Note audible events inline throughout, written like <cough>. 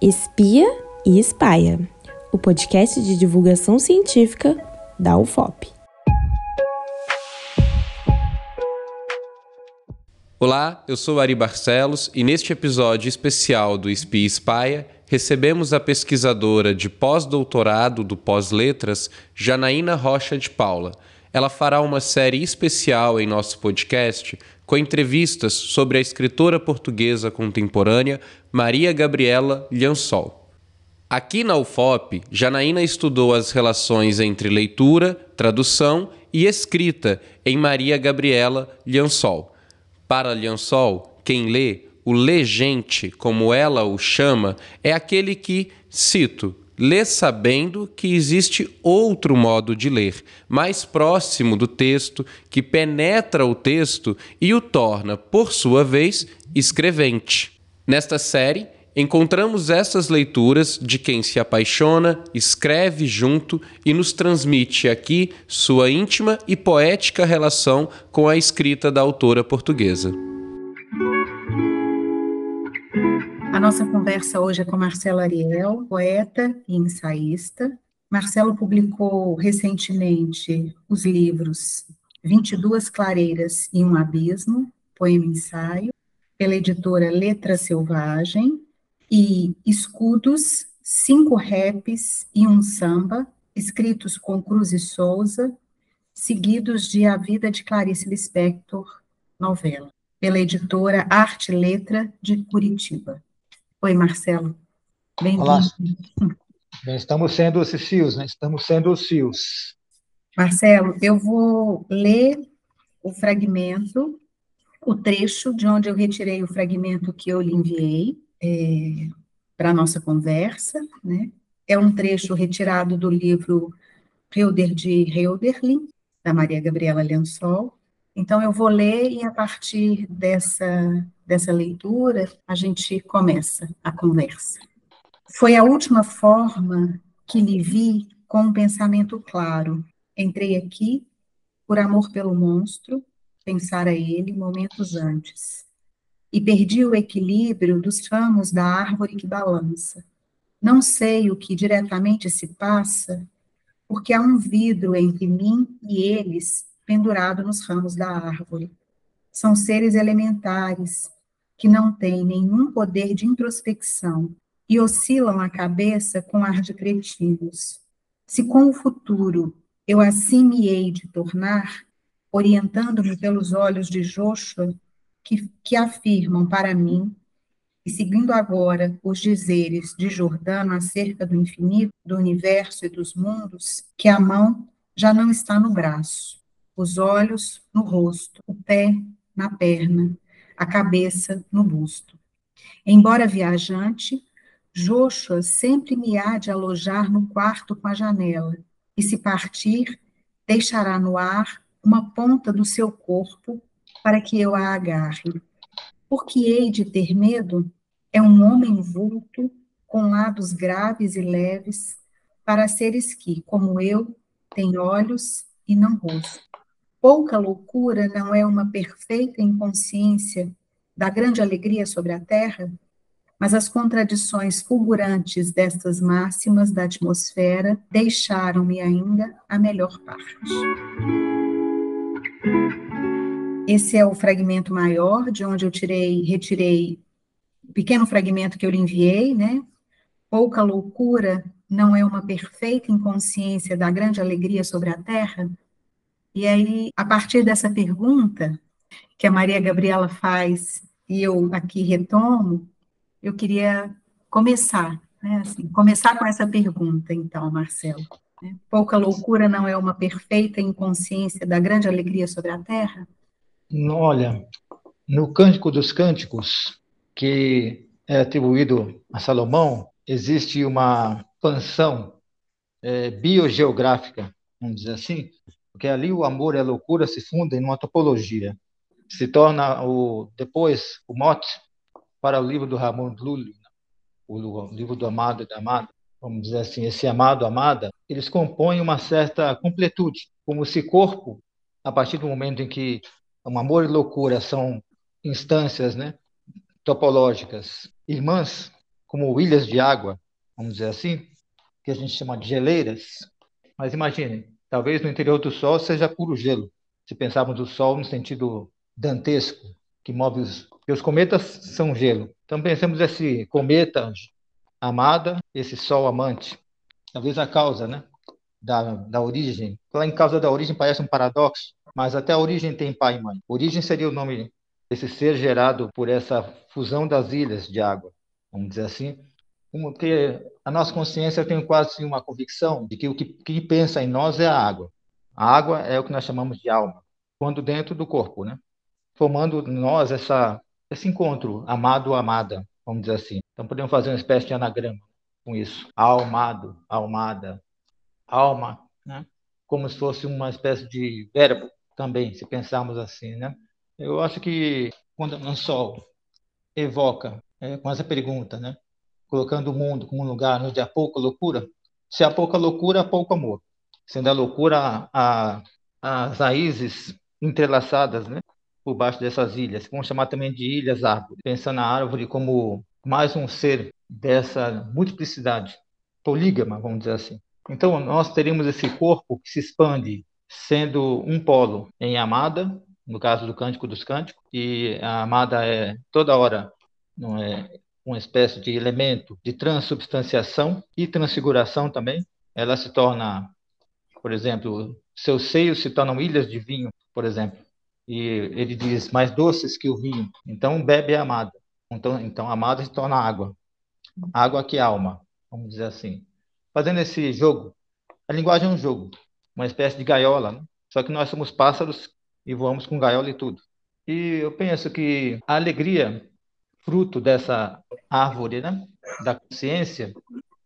Espia e Espaia, o podcast de divulgação científica da UFOP. Olá, eu sou Ari Barcelos e neste episódio especial do Espia e Espaia recebemos a pesquisadora de pós-doutorado do Pós-Letras, Janaína Rocha de Paula. Ela fará uma série especial em nosso podcast com entrevistas sobre a escritora portuguesa contemporânea Maria Gabriela Liansol. Aqui na UFOP, Janaína estudou as relações entre leitura, tradução e escrita em Maria Gabriela Liansol. Para Liansol, quem lê, o legente, como ela o chama, é aquele que, cito, lê sabendo que existe outro modo de ler, mais próximo do texto, que penetra o texto e o torna, por sua vez, escrevente. Nesta série, encontramos essas leituras de quem se apaixona, escreve junto e nos transmite aqui sua íntima e poética relação com a escrita da autora portuguesa. Nossa conversa hoje é com Marcelo Ariel, poeta e ensaísta. Marcelo publicou recentemente os livros 22 Clareiras e um Abismo, poema ensaio, pela editora Letra Selvagem, e Escudos, cinco raps e um samba, escritos com Cruz e Souza, seguidos de A Vida de Clarice Lispector, novela, pela editora Arte Letra de Curitiba. Oi, Marcelo. Bem-vindo. Estamos sendo os fios, né? Estamos sendo os fios. Marcelo, eu vou ler o fragmento, o trecho de onde eu retirei o fragmento que eu lhe enviei é, para a nossa conversa, né? É um trecho retirado do livro Reuder de Reuderlin, da Maria Gabriela Lençol. Então, eu vou ler e, a partir dessa dessa leitura, a gente começa a conversa. Foi a última forma que lhe vi com um pensamento claro. Entrei aqui por amor pelo monstro, pensar a ele momentos antes. E perdi o equilíbrio dos ramos da árvore que balança. Não sei o que diretamente se passa, porque há um vidro entre mim e eles pendurado nos ramos da árvore. São seres elementares, que não têm nenhum poder de introspecção e oscilam a cabeça com ar de cretinos. Se com o futuro eu assim me hei de tornar, orientando-me pelos olhos de Joshua, que, que afirmam para mim, e seguindo agora os dizeres de Jordano acerca do infinito, do universo e dos mundos, que a mão já não está no braço, os olhos no rosto, o pé na perna, a cabeça no busto. Embora viajante, Joshua sempre me há de alojar no quarto com a janela, e se partir, deixará no ar uma ponta do seu corpo para que eu a agarre. Porque hei de ter medo? É um homem vulto, com lados graves e leves, para seres que, como eu, têm olhos e não rosto. Pouca loucura não é uma perfeita inconsciência da grande alegria sobre a terra? Mas as contradições fulgurantes destas máximas da atmosfera deixaram-me ainda a melhor parte. Esse é o fragmento maior, de onde eu tirei, retirei o pequeno fragmento que eu lhe enviei, né? Pouca loucura não é uma perfeita inconsciência da grande alegria sobre a terra? E aí, a partir dessa pergunta que a Maria Gabriela faz e eu aqui retomo, eu queria começar, né, assim, começar com essa pergunta, então, Marcelo. Né? Pouca loucura não é uma perfeita inconsciência da grande alegria sobre a Terra? Olha, no Cântico dos Cânticos, que é atribuído a Salomão, existe uma expansão é, biogeográfica, vamos dizer assim, porque ali o amor e a loucura se fundem numa topologia. Se torna o depois o mote para o livro do Ramon Lully, o livro do amado e da amada. Vamos dizer assim, esse amado, amada, eles compõem uma certa completude, como se corpo, a partir do momento em que o amor e loucura são instâncias, né, topológicas irmãs, como ilhas de água, vamos dizer assim, que a gente chama de geleiras. Mas imagine, talvez no interior do Sol seja puro gelo, se pensarmos o Sol no sentido dantesco, que move os. Os cometas são gelo. Então pensemos esse cometa amada, esse Sol amante. Talvez a causa, né? Da, da origem. Lá em causa da origem parece um paradoxo, mas até a origem tem pai e mãe. Origem seria o nome desse ser gerado por essa fusão das ilhas de água, vamos dizer assim. Porque a nossa consciência, eu tenho quase uma convicção de que o que, que pensa em nós é a água. A água é o que nós chamamos de alma, quando dentro do corpo, né? Formando nós essa, esse encontro amado-amada, vamos dizer assim. Então podemos fazer uma espécie de anagrama com isso. Almado, almada, alma, né? Como se fosse uma espécie de verbo também, se pensarmos assim, né? Eu acho que quando o Sol evoca é, com essa pergunta, né? Colocando o mundo como um lugar onde há pouca loucura, se há pouca loucura, há pouco amor. Sendo a loucura a, as raízes entrelaçadas né? por baixo dessas ilhas, vamos chamar também de ilhas árvore, pensando na árvore como mais um ser dessa multiplicidade, polígama, vamos dizer assim. Então, nós teríamos esse corpo que se expande sendo um polo em amada, no caso do Cântico dos Cânticos, e a amada é toda hora não é uma espécie de elemento de transubstanciação e transfiguração também. Ela se torna, por exemplo, seus seios se tornam ilhas de vinho, por exemplo. E ele diz mais doces que o vinho. Então bebe a amada. Então, então amada se torna água. Água que alma, vamos dizer assim. Fazendo esse jogo, a linguagem é um jogo, uma espécie de gaiola, né? só que nós somos pássaros e voamos com gaiola e tudo. E eu penso que a alegria, fruto dessa árvore, né, da consciência,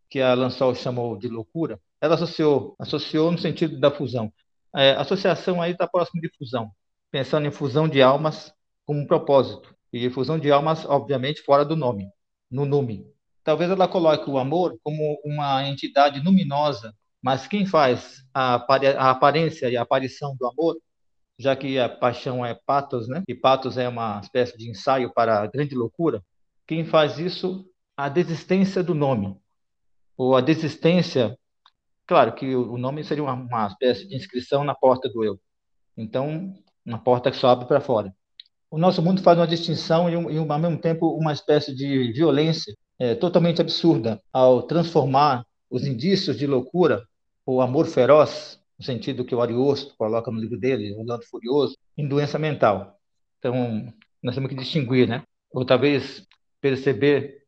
que a Lansol chamou de loucura, ela associou, associou no sentido da fusão. É, associação aí está próximo de fusão, pensando em fusão de almas como um propósito. E fusão de almas, obviamente, fora do nome, no nome. Talvez ela coloque o amor como uma entidade luminosa, mas quem faz a, a aparência e a aparição do amor já que a paixão é patos, né? E patos é uma espécie de ensaio para a grande loucura. Quem faz isso? A desistência do nome, ou a desistência. Claro que o nome seria uma, uma espécie de inscrição na porta do eu. Então, uma porta que só abre para fora. O nosso mundo faz uma distinção e, e, ao mesmo tempo, uma espécie de violência é, totalmente absurda ao transformar os indícios de loucura, o amor feroz, no sentido que o Ariosto coloca no livro dele, O Lado Furioso, em doença mental. Então, nós temos que distinguir, né? Ou talvez perceber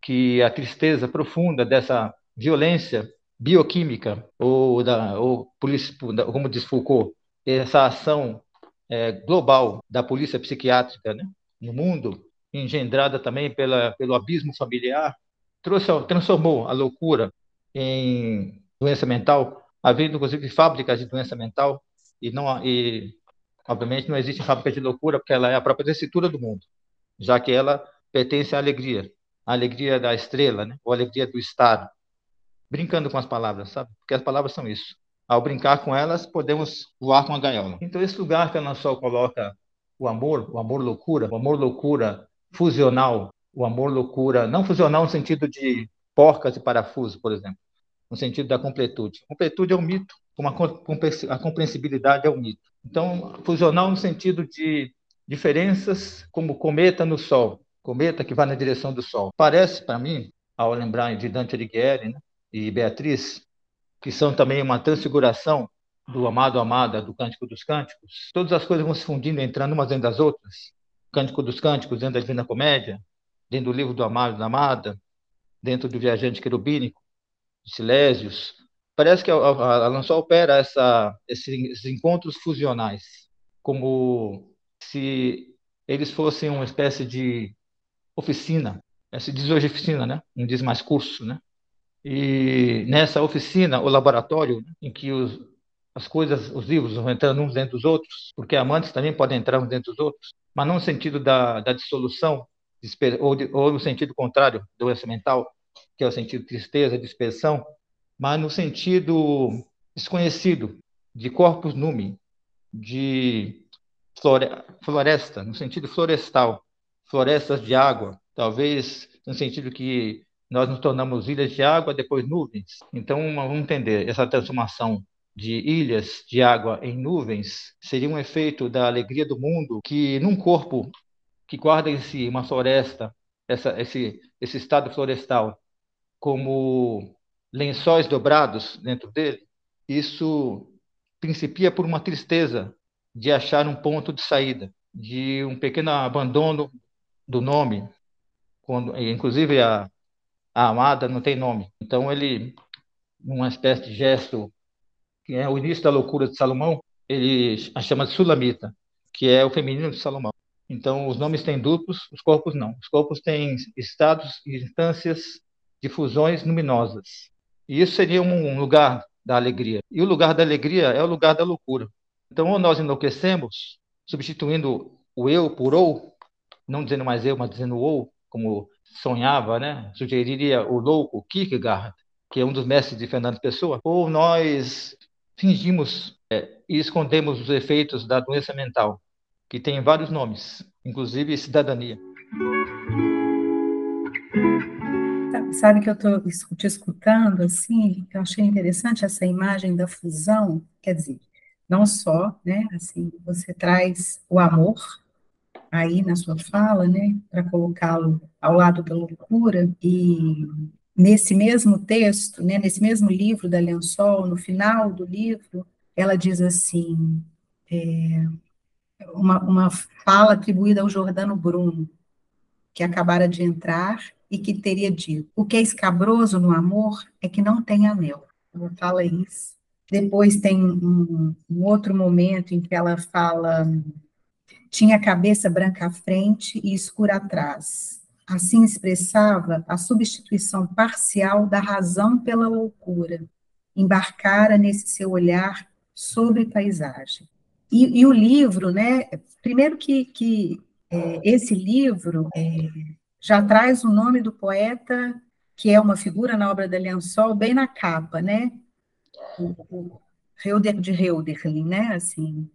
que a tristeza profunda dessa violência bioquímica, ou, da, ou como diz Foucault, essa ação é, global da polícia psiquiátrica né, no mundo, engendrada também pela, pelo abismo familiar, trouxe, transformou a loucura em doença mental havendo inclusive fábricas de doença mental e não e obviamente não existe fábrica de loucura porque ela é a própria tessitura do mundo, já que ela pertence à alegria, à alegria da estrela, né? Ou à alegria do estado. Brincando com as palavras, sabe? Porque as palavras são isso. Ao brincar com elas, podemos voar com a gaiola. Então esse lugar que a Sol coloca o amor, o amor loucura, o amor loucura fusional, o amor loucura não fusional no sentido de porcas e parafuso, por exemplo, no sentido da completude. Completude é um mito, como a compreensibilidade é um mito. Então, fusional no sentido de diferenças como cometa no Sol, cometa que vai na direção do Sol. Parece para mim, ao lembrar de Dante Alighieri né, e Beatriz, que são também uma transfiguração do amado amada do Cântico dos Cânticos, todas as coisas vão se fundindo, entrando umas dentro das outras. Cântico dos Cânticos dentro da Divina Comédia, dentro do livro do amado da amada, dentro do Viajante Querubínico, Silésios. Parece que a, a, a Lançol opera essa, esses encontros fusionais, como se eles fossem uma espécie de oficina, se diz hoje oficina, né? não diz mais curso, né? E nessa oficina, o laboratório, né? em que os, as coisas, os livros vão entrando uns dentro dos outros, porque amantes também podem entrar uns dentro dos outros, mas não no sentido da, da dissolução, ou, de, ou no sentido contrário, doença mental, que é o sentido tristeza, dispersão, mas no sentido desconhecido de corpus numi, de floresta, no sentido florestal, florestas de água, talvez no sentido que nós nos tornamos ilhas de água, depois nuvens. Então, vamos entender essa transformação de ilhas de água em nuvens seria um efeito da alegria do mundo que num corpo que guarda em si uma floresta, essa, esse, esse estado florestal, como lençóis dobrados dentro dele, isso principia por uma tristeza de achar um ponto de saída, de um pequeno abandono do nome, quando, inclusive a, a amada não tem nome. Então ele, numa espécie de gesto que é o início da loucura de Salomão, ele a chama de Sulamita, que é o feminino de Salomão. Então os nomes têm duplos, os corpos não. Os corpos têm estados e instâncias de fusões luminosas. E isso seria um lugar da alegria. E o lugar da alegria é o lugar da loucura. Então, ou nós enlouquecemos, substituindo o eu por ou, não dizendo mais eu, mas dizendo ou, como sonhava, né? Sugeriria o louco Kierkegaard, que é um dos mestres de Fernando Pessoa, ou nós fingimos é, e escondemos os efeitos da doença mental, que tem vários nomes, inclusive cidadania. Sabe que eu estou te escutando, assim, eu achei interessante essa imagem da fusão, quer dizer, não só, né, assim, você traz o amor aí na sua fala, né, para colocá-lo ao lado da loucura, e nesse mesmo texto, né, nesse mesmo livro da Lençol, no final do livro, ela diz assim, é, uma, uma fala atribuída ao Jordano Bruno, que acabara de entrar e que teria dito: o que é escabroso no amor é que não tem anel. Ela fala isso. Depois tem um, um outro momento em que ela fala: tinha a cabeça branca à frente e escura atrás. Assim expressava a substituição parcial da razão pela loucura. Embarcara nesse seu olhar sobre paisagem. E, e o livro, né? Primeiro que, que é, esse livro é, já traz o nome do poeta, que é uma figura na obra da Lençol, bem na capa, né? O, Heuder de Heuderlin, né? Assim,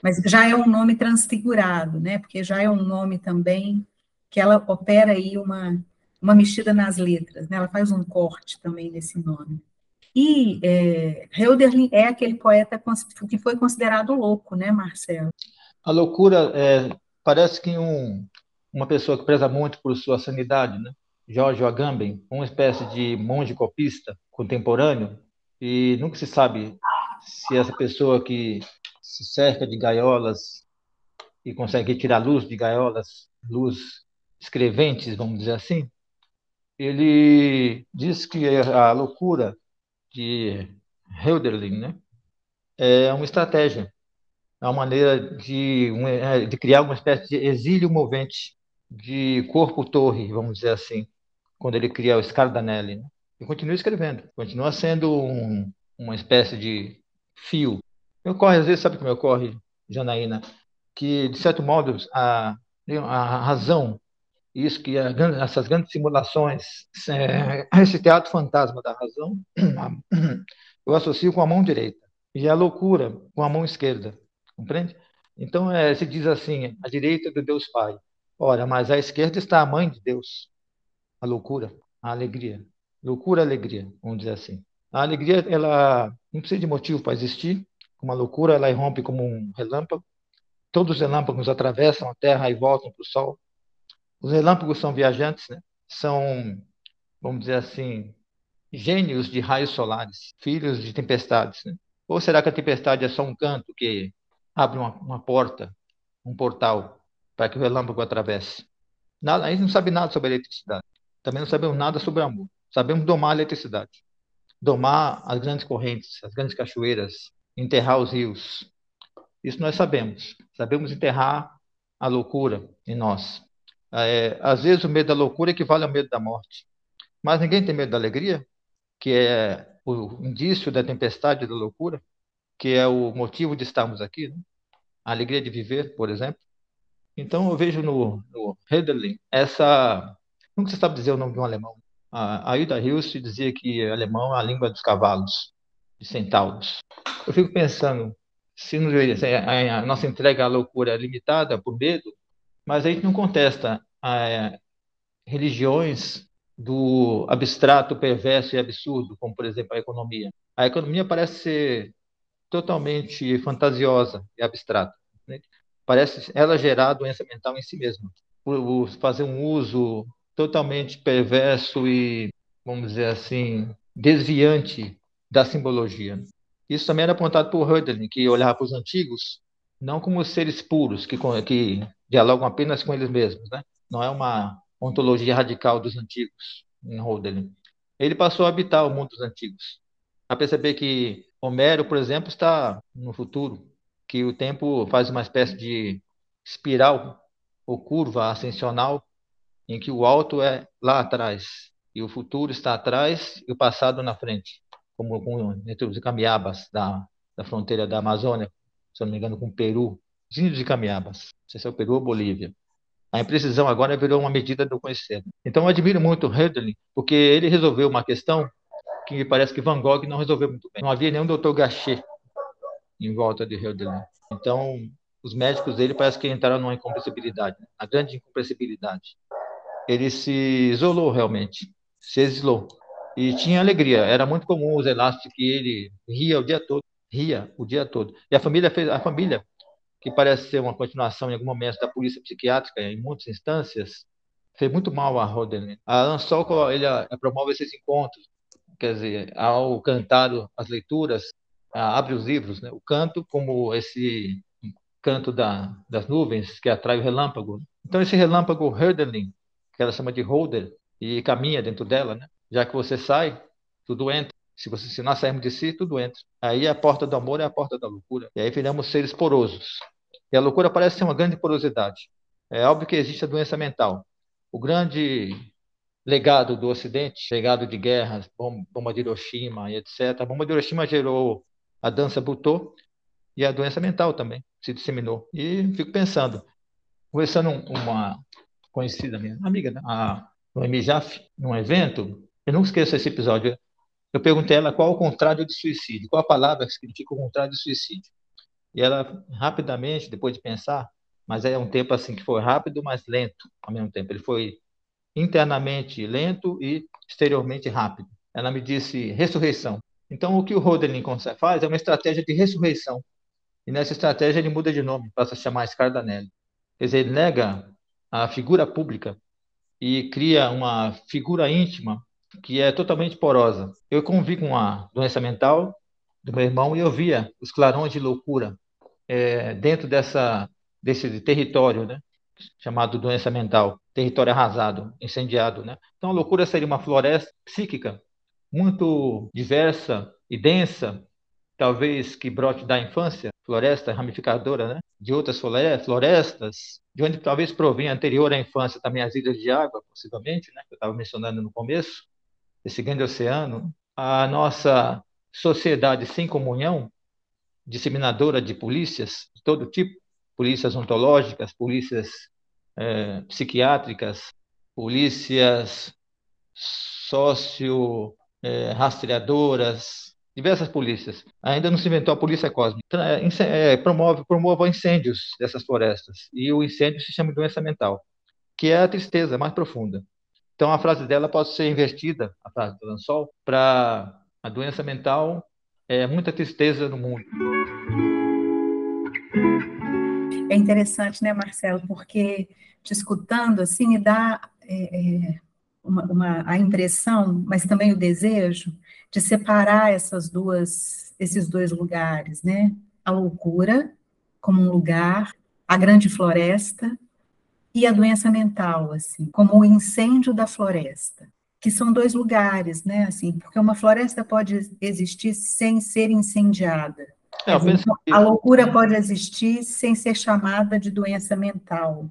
mas já é um nome transfigurado, né? Porque já é um nome também que ela opera aí uma, uma mexida nas letras, né? Ela faz um corte também nesse nome. E é, é aquele poeta que foi considerado louco, né, Marcelo? A loucura é, parece que um, uma pessoa que preza muito por sua sanidade, né? George Agamben, uma espécie de monge copista contemporâneo, e nunca se sabe se essa pessoa que se cerca de gaiolas e consegue tirar luz de gaiolas, luz escreventes, vamos dizer assim, ele diz que a loucura de Hölderlin né, é uma estratégia, é uma maneira de, é, de criar uma espécie de exílio movente de corpo-torre, vamos dizer assim, quando ele cria o Scardanelli. Né? E continua escrevendo, continua sendo um, uma espécie de fio. Me ocorre, às vezes, sabe o que me ocorre, Janaína? Que, de certo modo, a, a razão, isso que a, essas grandes simulações, é, esse teatro fantasma da razão, <clears throat> eu associo com a mão direita, e a loucura com a mão esquerda, compreende? Então, é, se diz assim, a direita do Deus Pai, Ora, mas à esquerda está a mãe de Deus, a loucura, a alegria. Loucura, alegria, vamos dizer assim. A alegria, ela não precisa de motivo para existir. Uma loucura, ela irrompe como um relâmpago. Todos os relâmpagos atravessam a Terra e voltam para o Sol. Os relâmpagos são viajantes, né? São, vamos dizer assim, gênios de raios solares, filhos de tempestades. Né? Ou será que a tempestade é só um canto que abre uma, uma porta, um portal para que o relâmpago atravesse. Nada, a gente não sabe nada sobre eletricidade. Também não sabemos nada sobre amor. Sabemos domar a eletricidade. Domar as grandes correntes, as grandes cachoeiras, enterrar os rios. Isso nós sabemos. Sabemos enterrar a loucura em nós. É, às vezes o medo da loucura equivale ao medo da morte. Mas ninguém tem medo da alegria, que é o indício da tempestade da loucura, que é o motivo de estarmos aqui. Né? A alegria de viver, por exemplo. Então, eu vejo no, no essa. Como você sabe dizer o nome de um alemão? A Aida Hilst dizia que alemão é a língua dos cavalos, de centauros. Eu fico pensando, se a nossa entrega à loucura é limitada por medo, mas a gente não contesta é, religiões do abstrato, perverso e absurdo, como, por exemplo, a economia. A economia parece ser totalmente fantasiosa e abstrata. Né? Parece ela gerar doença mental em si mesma, por fazer um uso totalmente perverso e, vamos dizer assim, desviante da simbologia. Isso também era apontado por Hölderlin, que olhava para os antigos não como seres puros, que, que dialogam apenas com eles mesmos. Né? Não é uma ontologia radical dos antigos, em Hölderlin. Ele passou a habitar o mundo dos antigos, a perceber que Homero, por exemplo, está no futuro, que o tempo faz uma espécie de espiral ou curva ascensional, em que o alto é lá atrás e o futuro está atrás e o passado na frente como, entre os camiabas da, da fronteira da Amazônia, se não me engano, com o Peru, os índios de camiabas, não sei se é o Peru ou Bolívia. A imprecisão agora virou uma medida do conhecer. Então, eu admiro muito o porque ele resolveu uma questão que me parece que Van Gogh não resolveu muito bem. Não havia nenhum doutor Gachet em volta de Hölderlin. Então, os médicos dele parece que entraram numa incompreensibilidade, a grande incompreensibilidade. Ele se isolou realmente, se exilou e tinha alegria. Era muito comum os elásticos que ele ria o dia todo, ria o dia todo. E a família fez, a família, que parece ser uma continuação em algum momento da polícia psiquiátrica em muitas instâncias, fez muito mal a Roden. A Alan ele promove esses encontros, quer dizer, ao cantar as leituras, abre os livros, né? O canto como esse canto da, das nuvens que atrai o relâmpago. Então esse relâmpago Hölderlin, que ela chama de Holder, e caminha dentro dela, né? Já que você sai, tudo entra. Se, você, se nós sairmos de si, tudo entra. Aí a porta do amor é a porta da loucura. E aí viramos seres porosos. E a loucura parece ser uma grande porosidade. É óbvio que existe a doença mental. O grande legado do Ocidente, legado de guerras, bomba de Hiroshima e etc. A bomba de Hiroshima gerou a dança Butô e a doença mental também se disseminou. E fico pensando, conversando uma conhecida minha, amiga, né? a Noemi num evento, eu nunca esqueço esse episódio. Eu perguntei a ela qual o contrário de suicídio, qual a palavra que significa o contrário de suicídio. E ela, rapidamente, depois de pensar, mas é um tempo assim que foi rápido, mas lento ao mesmo tempo. Ele foi internamente lento e exteriormente rápido. Ela me disse ressurreição. Então, o que o Rodelin faz é uma estratégia de ressurreição. E nessa estratégia ele muda de nome, passa a chamar Scardanelli. Quer dizer, ele nega a figura pública e cria uma figura íntima que é totalmente porosa. Eu convivi com a doença mental do meu irmão e eu via os clarões de loucura é, dentro dessa desse território, né, chamado doença mental, território arrasado, incendiado, né? Então a loucura seria uma floresta psíquica muito diversa e densa, talvez que brote da infância, floresta ramificadora, né? De outras florestas, de onde talvez provenha anterior à infância também as ilhas de água, possivelmente, né? Que eu estava mencionando no começo esse grande oceano, a nossa sociedade sem comunhão, disseminadora de polícias de todo tipo, polícias ontológicas, polícias é, psiquiátricas, polícias socio é, rastreadoras, diversas polícias. Ainda não se inventou a polícia cósmica. É, promove, promove incêndios dessas florestas. E o incêndio se chama doença mental, que é a tristeza mais profunda. Então, a frase dela pode ser invertida, a frase do Lansol, para a doença mental é muita tristeza no mundo. É interessante, né, Marcelo, porque te escutando, assim, me dá é, é, uma, uma, a impressão, mas também o desejo, de separar essas duas, esses dois lugares, né? A loucura como um lugar, a grande floresta e a doença mental, assim, como o incêndio da floresta, que são dois lugares, né, assim, porque uma floresta pode existir sem ser incendiada. É, a loucura pode existir sem ser chamada de doença mental.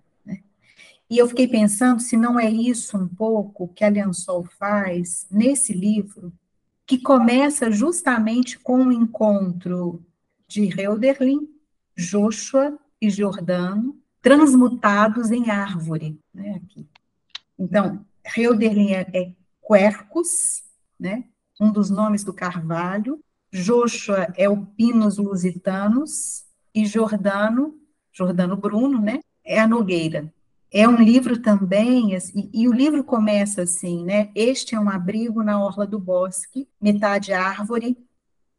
E eu fiquei pensando se não é isso um pouco que a Lençol faz nesse livro, que começa justamente com o encontro de Hölderlin, Joshua e Jordano, transmutados em árvore. Né, aqui. Então, Hölderlin é, é Quercus, né, um dos nomes do carvalho, Joshua é o Pinus lusitanos, e Jordano, Jordano Bruno, né, é a nogueira. É um livro também, assim, e o livro começa assim, né? Este é um abrigo na orla do bosque, metade árvore,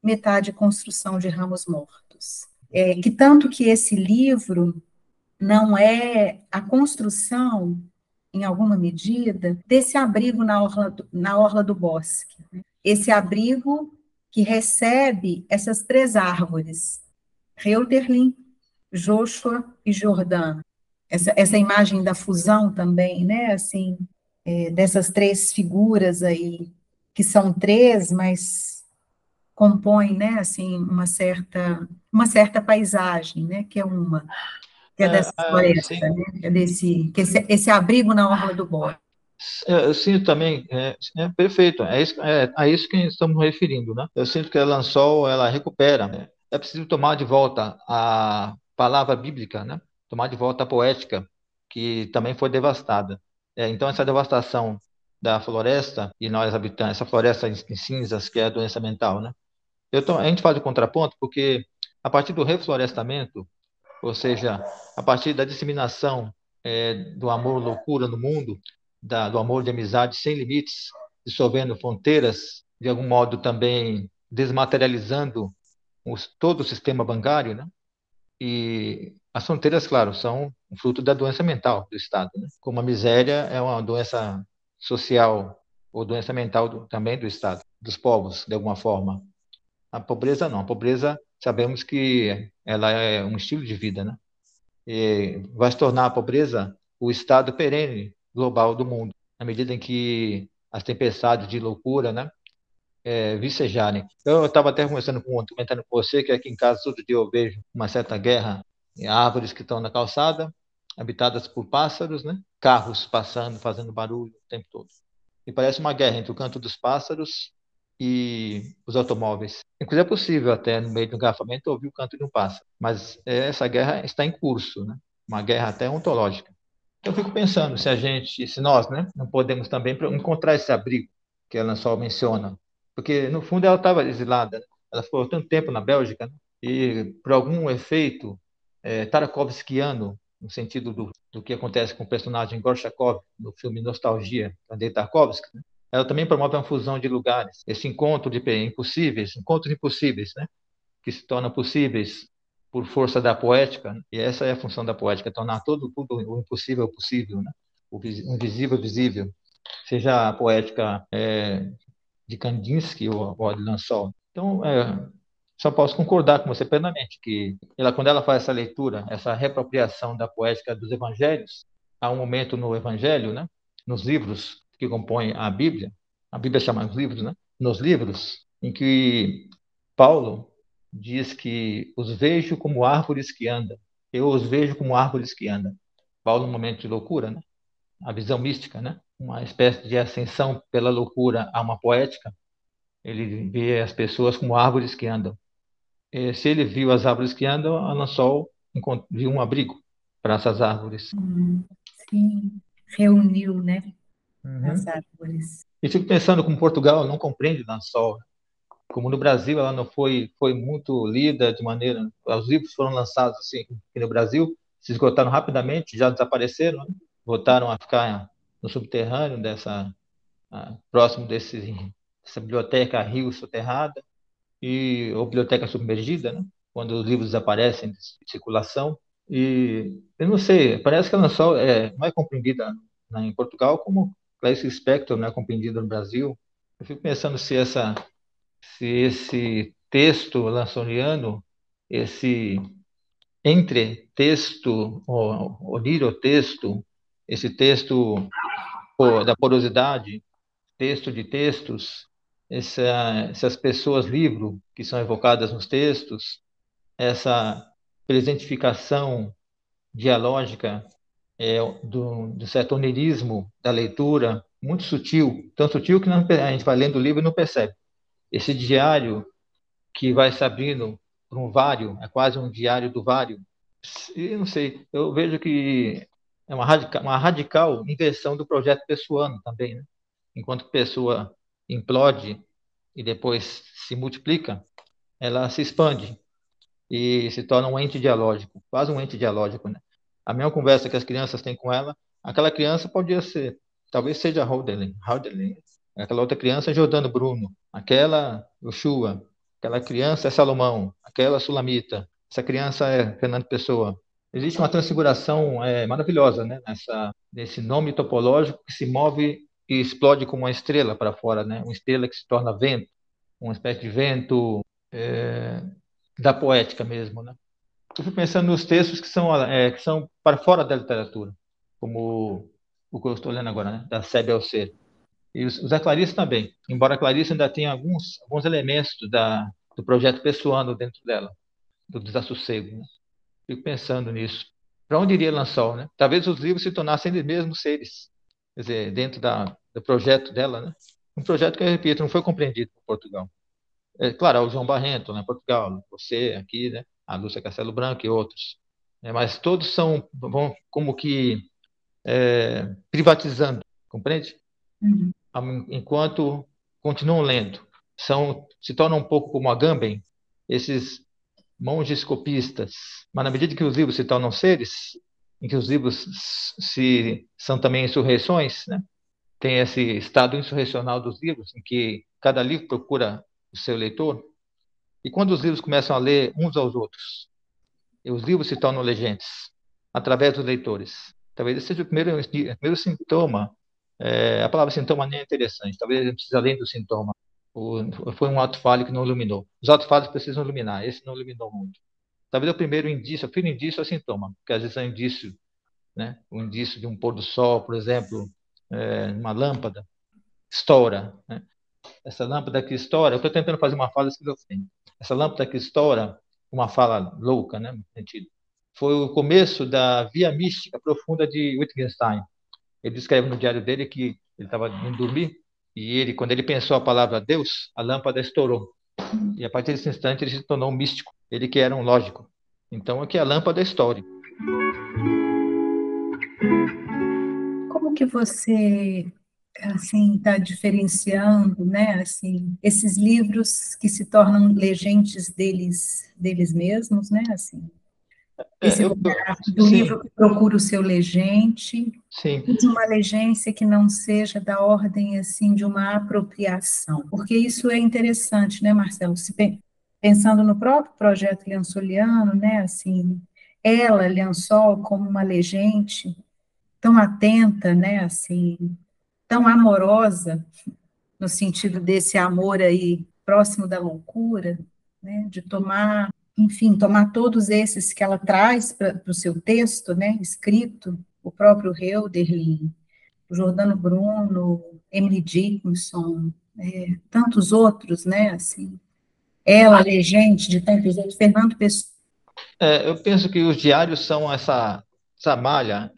metade construção de ramos mortos. É, que tanto que esse livro não é a construção, em alguma medida, desse abrigo na orla do, na orla do bosque. Né? Esse abrigo que recebe essas três árvores, Reuterlin, Joshua e Jordão. Essa, essa imagem da fusão também, né, assim, é, dessas três figuras aí, que são três, mas compõem, né, assim, uma certa, uma certa paisagem, né, que é uma, que é, é dessa é, floresta, né, que é desse, que esse, esse abrigo na orla do bosque. É, eu sinto também, é, é, perfeito, é isso, é a isso que estamos referindo, né? Eu sinto que a Lançol, ela recupera, né? é preciso tomar de volta a palavra bíblica, né? Tomar de volta a poética, que também foi devastada. É, então, essa devastação da floresta, e nós habitamos, essa floresta em cinzas, que é a doença mental, né? Tô, a gente faz o contraponto porque, a partir do reflorestamento, ou seja, a partir da disseminação é, do amor loucura no mundo, da, do amor de amizade sem limites, dissolvendo fronteiras, de algum modo também desmaterializando os, todo o sistema bancário, né? E as fronteiras, claro, são fruto da doença mental do Estado, né? Como a miséria é uma doença social ou doença mental do, também do Estado, dos povos, de alguma forma. A pobreza não. A pobreza, sabemos que ela é um estilo de vida, né? E vai se tornar a pobreza o estado perene global do mundo, na medida em que as tempestades de loucura, né, é, vicejarem. Eu estava até conversando com, comentando com você que aqui em casa todo dia eu vejo uma certa guerra árvores que estão na calçada, habitadas por pássaros, né, carros passando, fazendo barulho o tempo todo. E parece uma guerra entre o canto dos pássaros e os automóveis. Inclusive é possível até no meio do engarrafamento ouvir o canto de um pássaro, mas essa guerra está em curso, né? Uma guerra até ontológica. Eu fico pensando se a gente, se nós, né, não podemos também encontrar esse abrigo que ela só menciona, porque no fundo ela estava exilada, né? ela ficou tanto tempo na Bélgica né? e por algum efeito é, Tarkovskiano, no sentido do, do que acontece com o personagem Gorshakov no filme Nostalgia, de Tarkovsky, né? ela também promove uma fusão de lugares, esse encontro de impossíveis, encontros impossíveis, né? que se tornam possíveis por força da poética, né? e essa é a função da poética, tornar todo, tudo o impossível possível, né? o invisível visível, seja a poética é, de Kandinsky ou, ou de Lansol. Então, é, só posso concordar com você plenamente que ela, quando ela faz essa leitura, essa reapropriação da poética dos evangelhos, há um momento no evangelho, né, nos livros que compõem a Bíblia, a Bíblia chama os livros, né, nos livros, em que Paulo diz que os vejo como árvores que andam. Eu os vejo como árvores que andam. Paulo, num momento de loucura, né? A visão mística, né? Uma espécie de ascensão pela loucura a uma poética. Ele vê as pessoas como árvores que andam. E, se ele viu as árvores que andam, Ana Sol viu um abrigo para essas árvores. Hum, sim, reuniu, né? Uhum. As árvores. E fico pensando como Portugal não compreende Ana Sol como no Brasil ela não foi foi muito lida de maneira os livros foram lançados assim aqui no Brasil se esgotaram rapidamente já desapareceram né? voltaram a ficar no subterrâneo dessa próximo desse <laughs> dessa biblioteca rio soterrada e ou biblioteca submergida né? quando os livros desaparecem de circulação e eu não sei parece que ela só é não é compreendida né, em Portugal como Clarice Spector não é compreendida no Brasil eu fico pensando se essa se esse texto lansoniano, esse entre-texto, o, o texto esse texto da porosidade, texto de textos, essa, essas pessoas livro que são evocadas nos textos, essa presentificação dialógica é, do, do certo onirismo da leitura, muito sutil, tão sutil que não, a gente vai lendo o livro e não percebe esse diário que vai se abrindo para um vário, é quase um diário do vário. E não sei, eu vejo que é uma radical, uma radical inversão do projeto pessoano também, né? Enquanto pessoa implode e depois se multiplica, ela se expande e se torna um ente dialógico, quase um ente dialógico, né? A mesma conversa que as crianças têm com ela, aquela criança podia ser, talvez seja Haudelin, Haudelin aquela outra criança é Jordano Bruno, aquela Yoshua, aquela criança é Salomão, aquela Sulamita, essa criança é Fernando Pessoa. Existe uma transfiguração é, maravilhosa né, nessa, nesse nome topológico que se move e explode como uma estrela para fora, né? uma estrela que se torna vento, uma espécie de vento é, da poética mesmo. Né? Eu fui pensando nos textos que são, é, que são para fora da literatura, como o que eu estou lendo agora, né? da Sebe ao Ser. E os, os Clarice também, embora a Clarice ainda tenha alguns, alguns elementos da, do projeto pessoando dentro dela, do desassossego. Né? Fico pensando nisso. Para onde iria Lançol? Né? Talvez os livros se tornassem eles mesmos seres, quer dizer, dentro da, do projeto dela. Né? Um projeto que, eu repito, não foi compreendido por Portugal. É, claro, o João Barrento, né, Portugal, você aqui, né, a Lúcia Castelo Branco e outros. É, mas todos são, vão como que é, privatizando, compreende? Uhum enquanto continuam lendo. São, se tornam um pouco como Agamben, esses monges copistas. Mas na medida que os livros se tornam seres, em que os livros se são também insurreições, né? Tem esse estado insurrecional dos livros, em que cada livro procura o seu leitor. E quando os livros começam a ler uns aos outros, os livros se tornam legentes através dos leitores. Talvez esse seja o primeiro, primeiro sintoma é, a palavra sintoma nem é interessante, talvez a gente precise além do sintoma. O, foi um ato falho que não iluminou. Os atos falhos precisam iluminar, esse não iluminou muito. Talvez o primeiro indício, o primeiro indício é o sintoma, porque às vezes é um indício, né? um indício de um pôr do sol, por exemplo, é, uma lâmpada, estoura. Né? Essa lâmpada que estoura, eu estou tentando fazer uma fala esquizofrênica. Essa lâmpada que estoura, uma fala louca, né, no sentido, foi o começo da via mística profunda de Wittgenstein. Ele descreve no diário dele que ele estava indo dormir e ele, quando ele pensou a palavra Deus, a lâmpada estourou. E a partir desse instante ele se tornou um místico, ele que era um lógico. Então é que a lâmpada estoure. Que você assim está diferenciando, né, assim, esses livros que se tornam legentes deles deles mesmos, né, assim? É, Esse eu, do sim. livro que procura o seu legente, sim. de uma legência que não seja da ordem assim de uma apropriação, porque isso é interessante, né, Marcelo? Se, pensando no próprio projeto Lençoliano, né, assim, ela, Lençol, como uma legente, tão atenta, né, assim, tão amorosa, no sentido desse amor aí próximo da loucura, né, de tomar enfim, tomar todos esses que ela traz para o seu texto, né, escrito, o próprio Hölderlin, o Jordano Bruno, Emily Dickinson, é, tantos outros, né, assim, ela, Legente, de tantos outros, Fernando Pessoa. É, eu penso que os diários são essa, essa malha,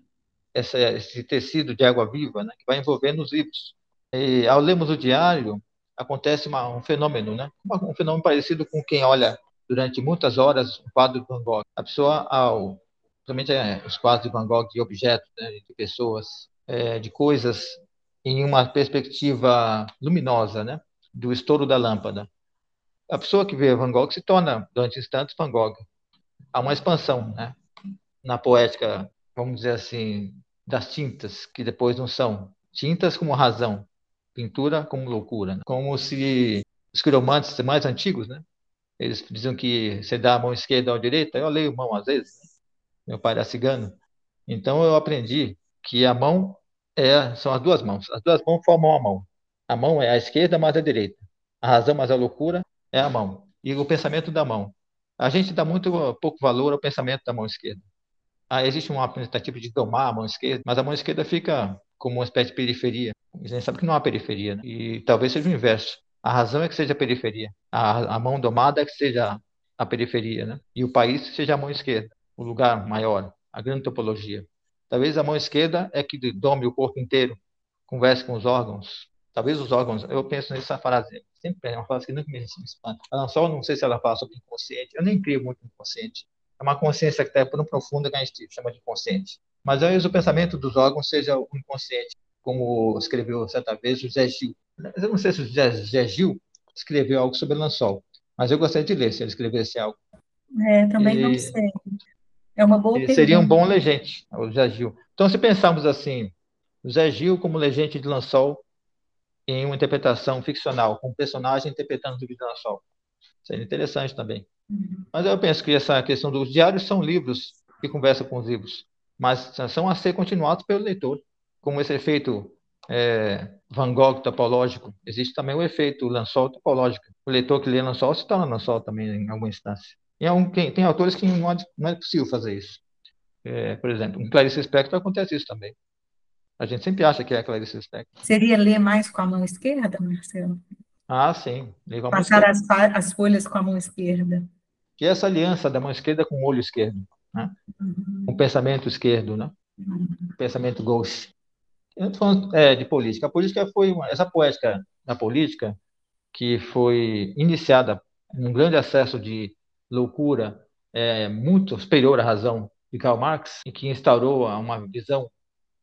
essa, esse tecido de água viva, né, que vai envolvendo os livros. E, ao lermos o diário, acontece uma, um fenômeno, né, um fenômeno parecido com quem olha durante muitas horas o quadro de Van Gogh. A pessoa, ao, principalmente é, os quadros de Van Gogh de objetos, né, de pessoas, é, de coisas, em uma perspectiva luminosa, né, do estouro da lâmpada. A pessoa que vê Van Gogh se torna, durante instantes, Van Gogh. Há uma expansão né, na poética, vamos dizer assim, das tintas, que depois não são. Tintas como razão, pintura como loucura. Né? Como se os quiromantes mais antigos, né, eles diziam que você dá a mão esquerda ou direita, eu leio mão às vezes. Né? Meu pai era cigano. Então eu aprendi que a mão é, são as duas mãos. As duas mãos formam a mão. A mão é a esquerda mais a direita. A razão mais a loucura é a mão. E o pensamento da mão. A gente dá muito pouco valor ao pensamento da mão esquerda. Ah, existe uma tentativa de domar a mão esquerda, mas a mão esquerda fica como uma espécie de periferia. A gente sabe que não há periferia. Né? E talvez seja o inverso. A razão é que seja a periferia. A, a mão domada é que seja a periferia, né? E o país seja a mão esquerda, o lugar maior, a grande topologia. Talvez a mão esquerda é que dome o corpo inteiro, converse com os órgãos. Talvez os órgãos, eu penso nessa frase, sempre é uma frase que nunca me espanta. Ela só não sei se ela fala sobre inconsciente, eu nem creio muito no inconsciente. É uma consciência que está tão profunda que a gente chama de inconsciente. Mas talvez o pensamento dos órgãos seja o inconsciente, como escreveu certa vez o Zé Gil. Eu não sei se o Zé Gil escreveu algo sobre Lançol, mas eu gostaria de ler se ele escrevesse algo. É, também e, não sei. É uma boa Ele pergunta. seria um bom legente, o Zé Gil. Então, se pensarmos assim, o Zé Gil como legente de lençol em uma interpretação ficcional, com um personagem interpretando o lençol, seria interessante também. Uhum. Mas eu penso que essa questão dos diários são livros que conversam com os livros, mas são a ser continuados pelo leitor, como esse efeito é, Van Gogh topológico. Existe também o efeito lençol topológico. O leitor que lê lençol se torna lençol também em alguma instância. E é um, tem, tem autores que não é, não é possível fazer isso. É, por exemplo, em Clarice Lispector acontece isso também. A gente sempre acha que é Clarice Lispector. Seria ler mais com a mão esquerda, Marcelo? Ah, sim. Passar as, as folhas com a mão esquerda. Que é essa aliança da mão esquerda com o olho esquerdo, né? Uhum. o pensamento esquerdo, né? Uhum. pensamento gauche. Eu tô falando é, de política. A política foi uma, essa poética da política que foi iniciada num grande acesso de loucura é, muito superior à razão de Karl Marx e que instaurou uma visão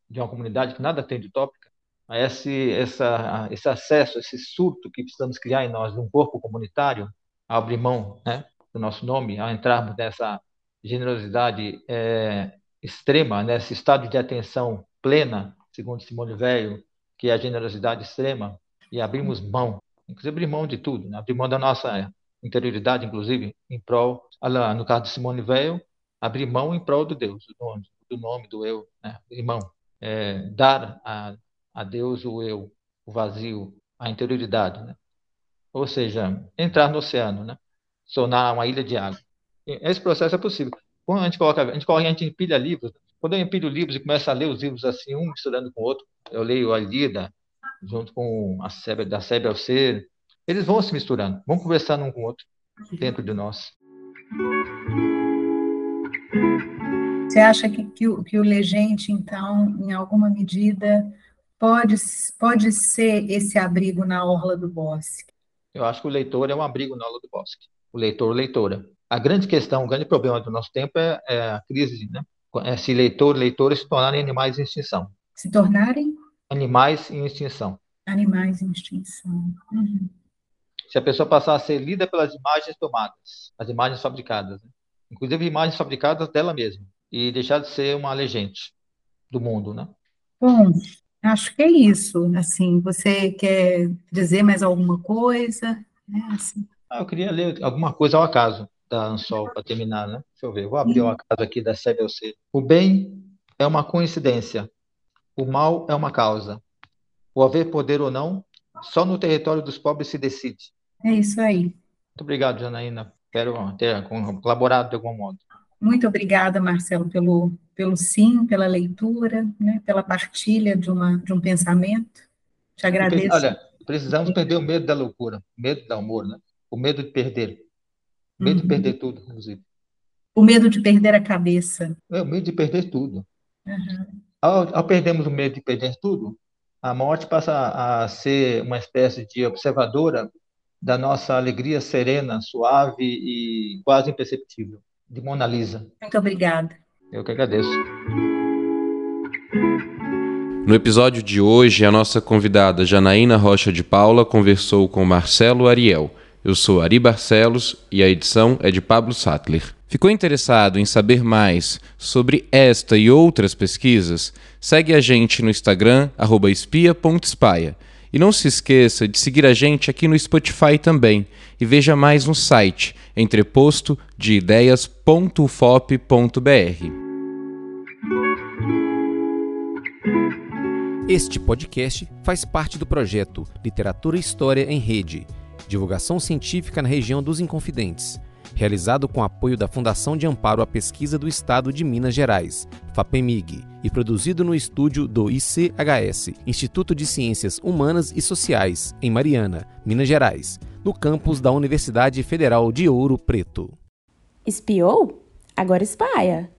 de uma comunidade que nada tem de utópica. Esse, essa, esse acesso, esse surto que precisamos criar em nós de um corpo comunitário, a abrir mão né, do nosso nome, a entrarmos nessa generosidade é, extrema, nesse estado de atenção plena, segundo Simone Veil, que é a generosidade extrema, e abrimos mão, inclusive abrir mão de tudo, né? abrir mão da nossa interioridade, inclusive, em prol, no caso de Simone Veil, abrir mão em prol do Deus, do nome, do, nome, do eu, né? irmão, é, dar a, a Deus o eu, o vazio, a interioridade, né? ou seja, entrar no oceano, né? tornar uma ilha de água. Esse processo é possível. Quando a gente coloca, a gente, coloca, a gente empilha livros, quando eu empilho livros e começo a ler os livros assim, um misturando com o outro, eu leio a Lida, junto com a Sebe, da Sebe ao Ser, eles vão se misturando, vão conversando um com o outro dentro de nós. Você acha que, que, o, que o legente, então, em alguma medida, pode, pode ser esse abrigo na orla do bosque? Eu acho que o leitor é um abrigo na orla do bosque. O leitor, leitora. A grande questão, o grande problema do nosso tempo é, é a crise, né? É se leitor, leitores se tornarem animais em extinção. Se tornarem Animais em extinção. animais em extinção. Uhum. Se a pessoa passar a ser lida pelas imagens tomadas, as imagens fabricadas, né? inclusive imagens fabricadas dela mesma, e deixar de ser uma legente do mundo, né? Bom, acho que é isso. Assim, você quer dizer mais alguma coisa? Né? Assim, Ah, eu queria ler alguma coisa ao acaso da Ansol para terminar, né? Deixa eu ver. Vou abrir o acaso aqui da CBLC. O bem é uma coincidência. O mal é uma causa. O haver poder ou não, só no território dos pobres se decide. é isso aí. Muito obrigado, Janaína. Espero ter colaborado de algum modo. Muito obrigada, Marcelo, pelo, pelo sim, pela leitura, né, pela partilha de, uma, de um pensamento. Te agradeço. Olha, precisamos perder o medo da loucura, medo do amor, né? O medo de perder. O medo Uhum. de perder tudo, inclusive. O medo de perder a cabeça. É o medo de perder tudo. Uhum. Ao, ao perdermos o medo de perder tudo, a morte passa a ser uma espécie de observadora da nossa alegria serena, suave e quase imperceptível, de Mona Lisa. Muito obrigada. Eu que agradeço. No episódio de hoje, a nossa convidada Janaína Rocha de Paula conversou com Marcelo Ariel. Eu sou Ari Barcelos e a edição é de Pablo Sattler. Ficou interessado em saber mais sobre esta e outras pesquisas? Segue a gente no Instagram, arroba espia.espaia. E não se esqueça de seguir a gente aqui no Spotify também e veja mais no site entreposto de. Este podcast faz parte do projeto Literatura e História em Rede, divulgação científica na região dos Inconfidentes, realizado com apoio da Fundação de Amparo à Pesquisa do Estado de Minas Gerais, FAPEMIG, e produzido no estúdio do ICHS, Instituto de Ciências Humanas e Sociais, em Mariana, Minas Gerais, no campus da Universidade Federal de Ouro Preto. Espiou? Agora espalha!